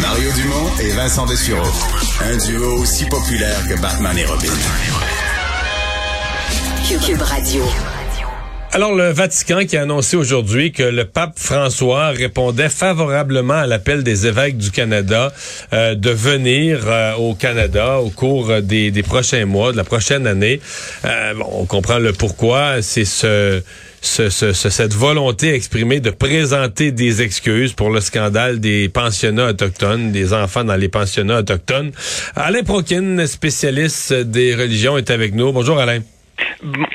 Mario Dumont et Vincent Dessureau. Un duo aussi populaire que Batman et Robin. Cube Radio. Alors, le Vatican qui a annoncé aujourd'hui que le pape François répondait favorablement à l'appel des évêques du Canada euh, de venir euh, au Canada au cours des, des, prochains mois, de la prochaine année. Euh, bon, on comprend le pourquoi. C'est ce, ce, ce, cette volonté exprimée de présenter des excuses pour le scandale des pensionnats autochtones, des enfants dans les pensionnats autochtones. Alain Prokin, spécialiste des religions, est avec nous. Bonjour Alain.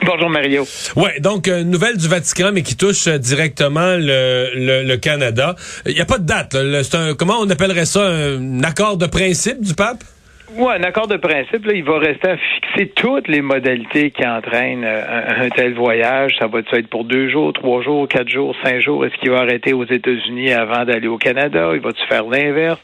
Bonjour Mario. Ouais, donc euh, nouvelle du Vatican, mais qui touche euh, directement le, le, Canada. Il n'y a pas de date. C'est un, comment on appellerait ça? Un accord de principe du pape? Oui, un accord de principe, là, il va rester à fixer toutes les modalités qui entraînent euh, un, tel voyage. Ça va être pour deux jours, trois jours, quatre jours, cinq jours? Est-ce qu'il va arrêter aux États-Unis avant d'aller au Canada? Il va-tu faire l'inverse?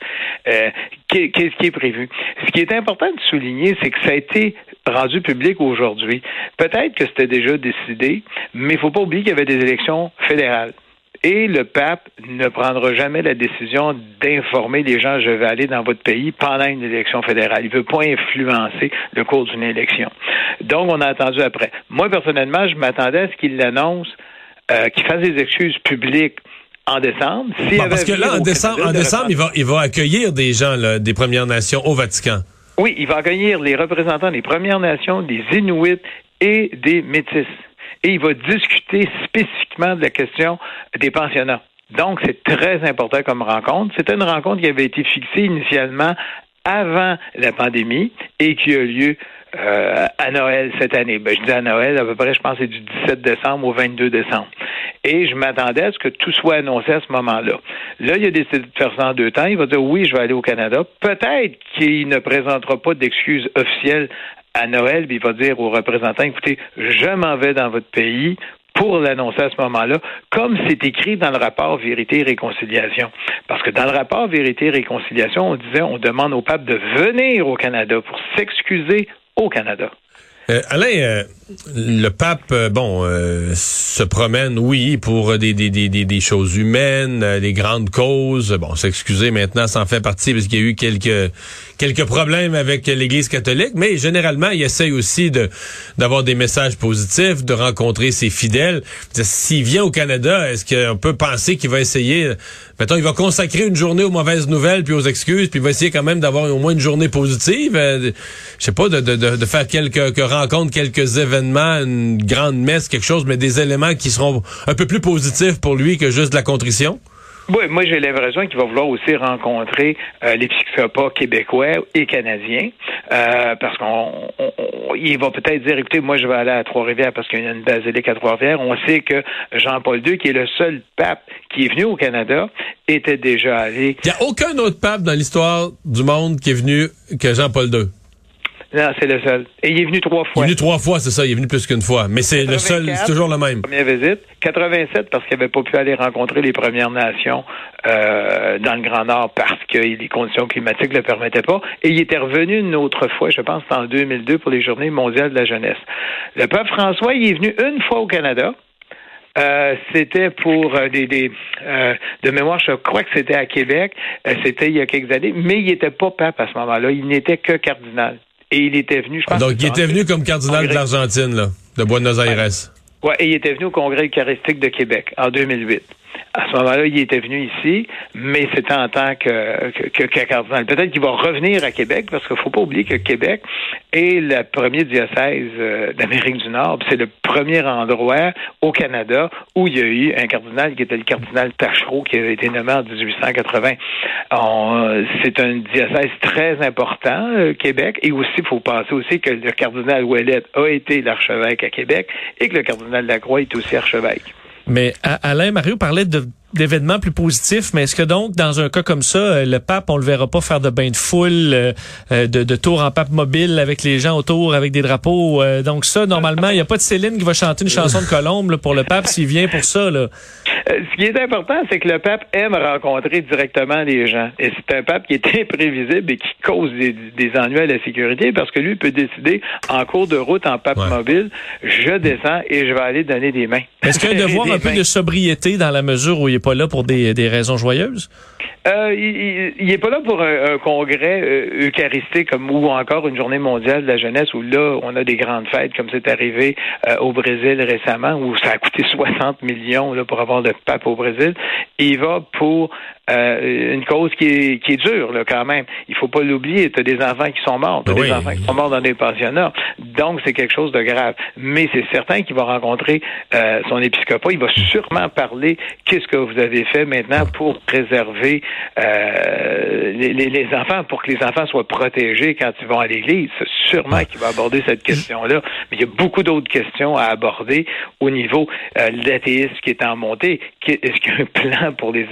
Euh, Qu'est-ce qui est prévu? Ce qui est important de souligner, c'est que ça a été rendu public aujourd'hui. Peut-être que c'était déjà décidé, mais il ne faut pas oublier qu'il y avait des élections fédérales. Et le pape ne prendra jamais la décision d'informer les gens je vais aller dans votre pays pendant une élection fédérale. Il ne veut pas influencer le cours d'une élection. Donc, on a attendu après. Moi, personnellement, je m'attendais à ce qu'il l'annonce, euh, qu'il fasse des excuses publiques en décembre. parce que là, en décembre, en décembre il, va, il va accueillir des gens des Premières Nations au Vatican. Oui, il va accueillir les représentants des Premières Nations, des Inuits et des Métis et il va discuter spécifiquement de la question des pensionnats. Donc, c'est très important comme rencontre. C'était une rencontre qui avait été fixée initialement avant la pandémie et qui a lieu euh, à Noël cette année. Ben, je dis à Noël, à peu près, je pense c'est du 17 décembre au 22 décembre. Et je m'attendais à ce que tout soit annoncé à ce moment-là. Là, il a décidé de faire ça en deux temps. Il va dire oui, je vais aller au Canada. Peut-être qu'il ne présentera pas d'excuses officielles à Noël, il va dire aux représentants, écoutez, je m'en vais dans votre pays pour l'annoncer à ce moment-là, comme c'est écrit dans le rapport Vérité et Réconciliation. Parce que dans le rapport Vérité et Réconciliation, on disait, on demande au pape de venir au Canada pour s'excuser au Canada. Euh, Alain, euh, le pape, euh, bon, se promène, oui, pour des, des, des, des choses humaines, des grandes causes. Bon, s'excuser maintenant, ça en fait partie parce qu'il y a eu quelques quelques problèmes avec l'Église catholique, mais généralement, il essaye aussi de d'avoir des messages positifs, de rencontrer ses fidèles. S'il vient au Canada, est-ce qu'on peut penser qu'il va essayer, mettons, il va consacrer une journée aux mauvaises nouvelles puis aux excuses, puis il va essayer quand même d'avoir au moins une journée positive, je sais pas, de, de, de, faire quelques rencontres, quelques événements, une grande messe, quelque chose, mais des éléments qui seront un peu plus positifs pour lui que juste de la contrition? Oui, moi j'ai l'impression qu'il va vouloir aussi rencontrer euh, les psychopathes québécois et canadiens, euh, parce qu'on il va peut-être dire, écoutez, moi je vais aller à Trois-Rivières parce qu'il y a une basilique à Trois-Rivières. On sait que Jean-Paul II, qui est le seul pape qui est venu au Canada, était déjà allé. Il n'y a aucun autre pape dans l'histoire du monde qui est venu que Jean-Paul II. Non, c'est le seul. Et il est venu trois fois. Il est venu trois fois, c'est ça. Il est venu plus qu'une fois. Mais c'est le seul, c'est toujours le même. Première visite. 87 parce qu'il n'avait pas pu aller rencontrer les Premières Nations euh, dans le Grand Nord parce que les conditions climatiques ne le permettaient pas. Et il était revenu une autre fois, je pense, en 2002 pour les Journées mondiales de la jeunesse. Le peuple François, il est venu une fois au Canada. Euh, c'était pour euh, des, des euh, de mémoire, je crois que c'était à Québec. c'était il y a quelques années, mais il n'était pas pape à ce moment-là. Il n'était que cardinal. Et il était venu, je pense. Donc, il était venu comme cardinal de l'Argentine, là, de Buenos Aires. Ouais, et il était venu au Congrès eucharistique de Québec en 2008. À ce moment-là, il était venu ici, mais c'était en tant que, que, que cardinal. Peut-être qu'il va revenir à Québec, parce qu'il ne faut pas oublier que Québec est le premier diocèse euh, d'Amérique du Nord. C'est le premier endroit au Canada où il y a eu un cardinal qui était le cardinal Tachereau, qui avait été nommé en 1880. C'est un diocèse très important, euh, Québec, et aussi, il faut penser aussi que le cardinal Ouellet a été l'archevêque à Québec et que le cardinal Lacroix est aussi archevêque. Mais Alain Mario parlait d'événements plus positifs, mais est-ce que donc, dans un cas comme ça, euh, le pape, on le verra pas faire de bain de foule, euh, euh, de, de tour en pape mobile avec les gens autour, avec des drapeaux? donc ça, normalement, il n'y a pas de Céline qui va chanter une chanson de Colombe pour le pape s'il vient pour ça. Là. Ce qui est important, c'est que le pape aime rencontrer directement les gens. Et c'est un pape qui est imprévisible et qui cause des, ennuis à la sécurité parce que lui peut décider en cours de route en pape mobile, je descends et je vais aller donner des mains. Est-ce qu'il y a un devoir un peu de sobriété dans la mesure où il n'est pas là pour des, raisons joyeuses? Euh, il n'est pas là pour un, congrès euh, eucharistique comme ou encore une journée mondiale de la jeunesse où là on a des grandes fêtes comme c'est arrivé euh, au Brésil récemment où ça a coûté 60 millions là, pour avoir le pape au Brésil. il va pour euh, une cause qui est, qui est dure là, quand même. Il faut pas l'oublier. Tu as des enfants qui sont morts, tu as des enfants qui sont morts dans des pensionnats. Donc, c'est quelque chose de grave. Mais c'est certain qu'il va rencontrer euh, son épiscopat. Il va sûrement parler qu'est-ce que vous avez fait maintenant pour préserver euh, les, les, enfants, pour que les enfants soient protégés quand ils vont à l'église. Sûrement qu'il va aborder cette question-là. Mais il y a beaucoup d'autres questions à aborder au niveau de l'athéisme qui est en montée. Est-ce qu'il y a un plan pour les,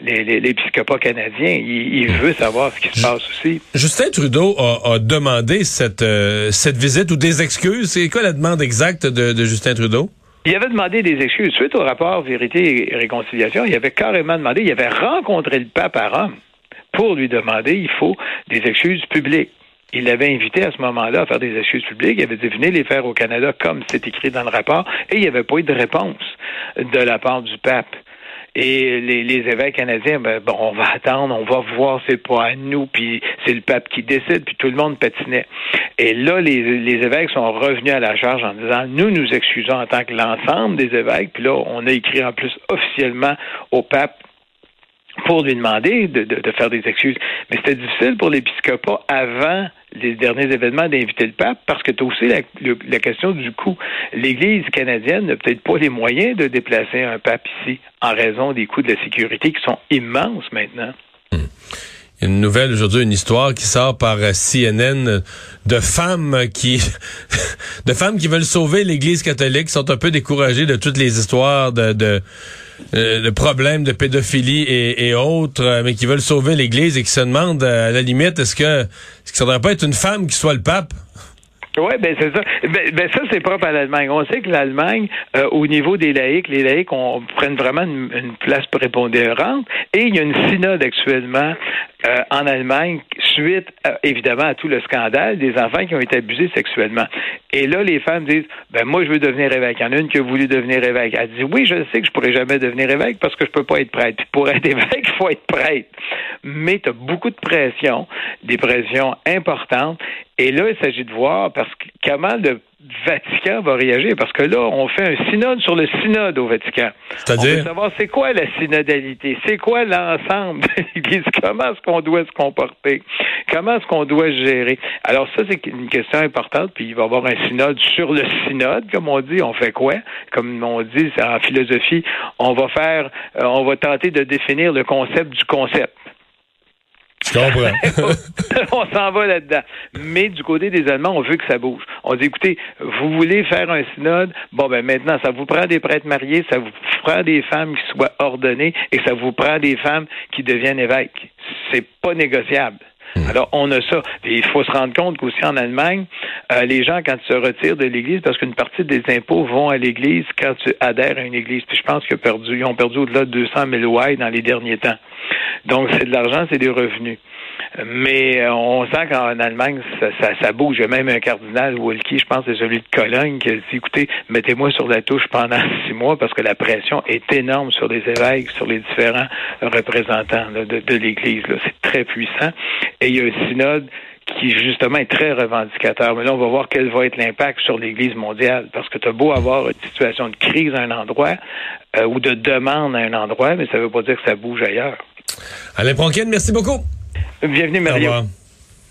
les l'épiscopat canadien. Il, veut savoir ce qui se passe aussi. Justin Trudeau a, demandé cette, euh, cette visite ou des excuses. C'est quoi la demande exacte de, Justin Trudeau? Il avait demandé des excuses. Suite au rapport Vérité et Réconciliation, il avait carrément demandé, il avait rencontré le pape à Rome pour lui demander, il faut des excuses publiques. Il l'avait invité à ce moment-là à faire des excuses publiques. Il avait dit les faire au Canada comme c'est écrit dans le rapport et il n'y avait pas eu de réponse de la part du pape. Et les, les évêques canadiens, ben, bon, on va attendre, on va voir, c'est pas à nous, puis c'est le pape qui décide, puis tout le monde patinait. Et là, les, les évêques sont revenus à la charge en disant, nous nous excusons en tant que l'ensemble des évêques, puis là, on a écrit en plus officiellement au pape pour lui demander de, de, faire des excuses. Mais c'était difficile pour l'épiscopat avant les derniers événements d'inviter le pape parce que tu as aussi la, question du coût. L'Église canadienne n'a peut-être pas les moyens de déplacer un pape ici en raison des coûts de la sécurité qui sont immenses maintenant. Hmm. Une nouvelle aujourd'hui, une histoire qui sort par euh, CNN de femmes qui de femmes qui veulent sauver l'Église catholique, sont un peu découragées de toutes les histoires de, de euh, le problème de pédophilie et, autres, euh, mais qui veulent sauver l'Église et qui se demandent, euh, à la limite, est-ce que, est-ce que ça devrait pas être une femme qui soit le pape? Oui, ben c'est ça. Ben, ben, ça, c'est propre à l'Allemagne. On sait que l'Allemagne, au niveau des laïcs, les laïcs prennent vraiment une, une, place prépondérante. Et il y a une synode actuellement euh, en Allemagne suite, euh, évidemment, à tout le scandale des enfants qui ont été abusés sexuellement. Et là, les femmes disent, ben moi, je veux devenir évêque. Il y en a une qui a voulu devenir évêque. Elle dit, oui, je sais que je pourrais jamais devenir évêque parce que je peux pas être prêtre. Pour être évêque, il faut être prêtre. Mais tu as beaucoup de pression, des pressions importantes. Et là, il s'agit de voir parce que comment le Vatican va réagir parce que là, on fait un synode sur le synode au Vatican. C'est-à-dire? On veut savoir c'est quoi la synodalité, c'est quoi l'ensemble? De l'Église, comment est-ce qu'on doit se comporter, comment est-ce qu'on doit se gérer? Alors ça, c'est une question importante, puis il va y avoir un synode sur le synode, comme on dit, on fait quoi? Comme on dit en philosophie, on va faire, euh, on va tenter de définir le concept du concept. on s'en va là-dedans. Mais du côté des Allemands, on veut que ça bouge. On dit, écoutez, vous voulez faire un synode, bon, ben maintenant, ça vous prend des prêtres mariés, ça vous prend des femmes qui soient ordonnées et ça vous prend des femmes qui deviennent évêques. C'est pas négociable. Hmm. Alors, on a ça. Et il faut se rendre compte qu'aussi en Allemagne, euh, les gens, quand ils se retirent de l'Église, parce qu'une partie des impôts vont à l'Église quand tu adhères à une Église. Puis je pense qu'ils ont perdu, ils ont perdu au-delà de 200 000 ouailles dans les derniers temps. Donc, c'est de l'argent, c'est des revenus. Mais euh, on sent qu'en Allemagne, ça, ça, ça, bouge. Il y a même un cardinal, Wolki, je pense, c'est celui de Cologne, qui a dit, écoutez, mettez-moi sur la touche pendant six mois parce que la pression est énorme sur les évêques, sur les différents représentants de, de l'Église. C'est très puissant. Et il y a un synode qui justement est très revendicateur. Mais là, on va voir quel va être l'impact sur l'Église mondiale, parce que tu as beau avoir une situation de crise à un endroit euh, ou de demande à un endroit, mais ça ne veut pas dire que ça bouge ailleurs. Alain Pronkin, merci beaucoup. Bienvenue, Mario.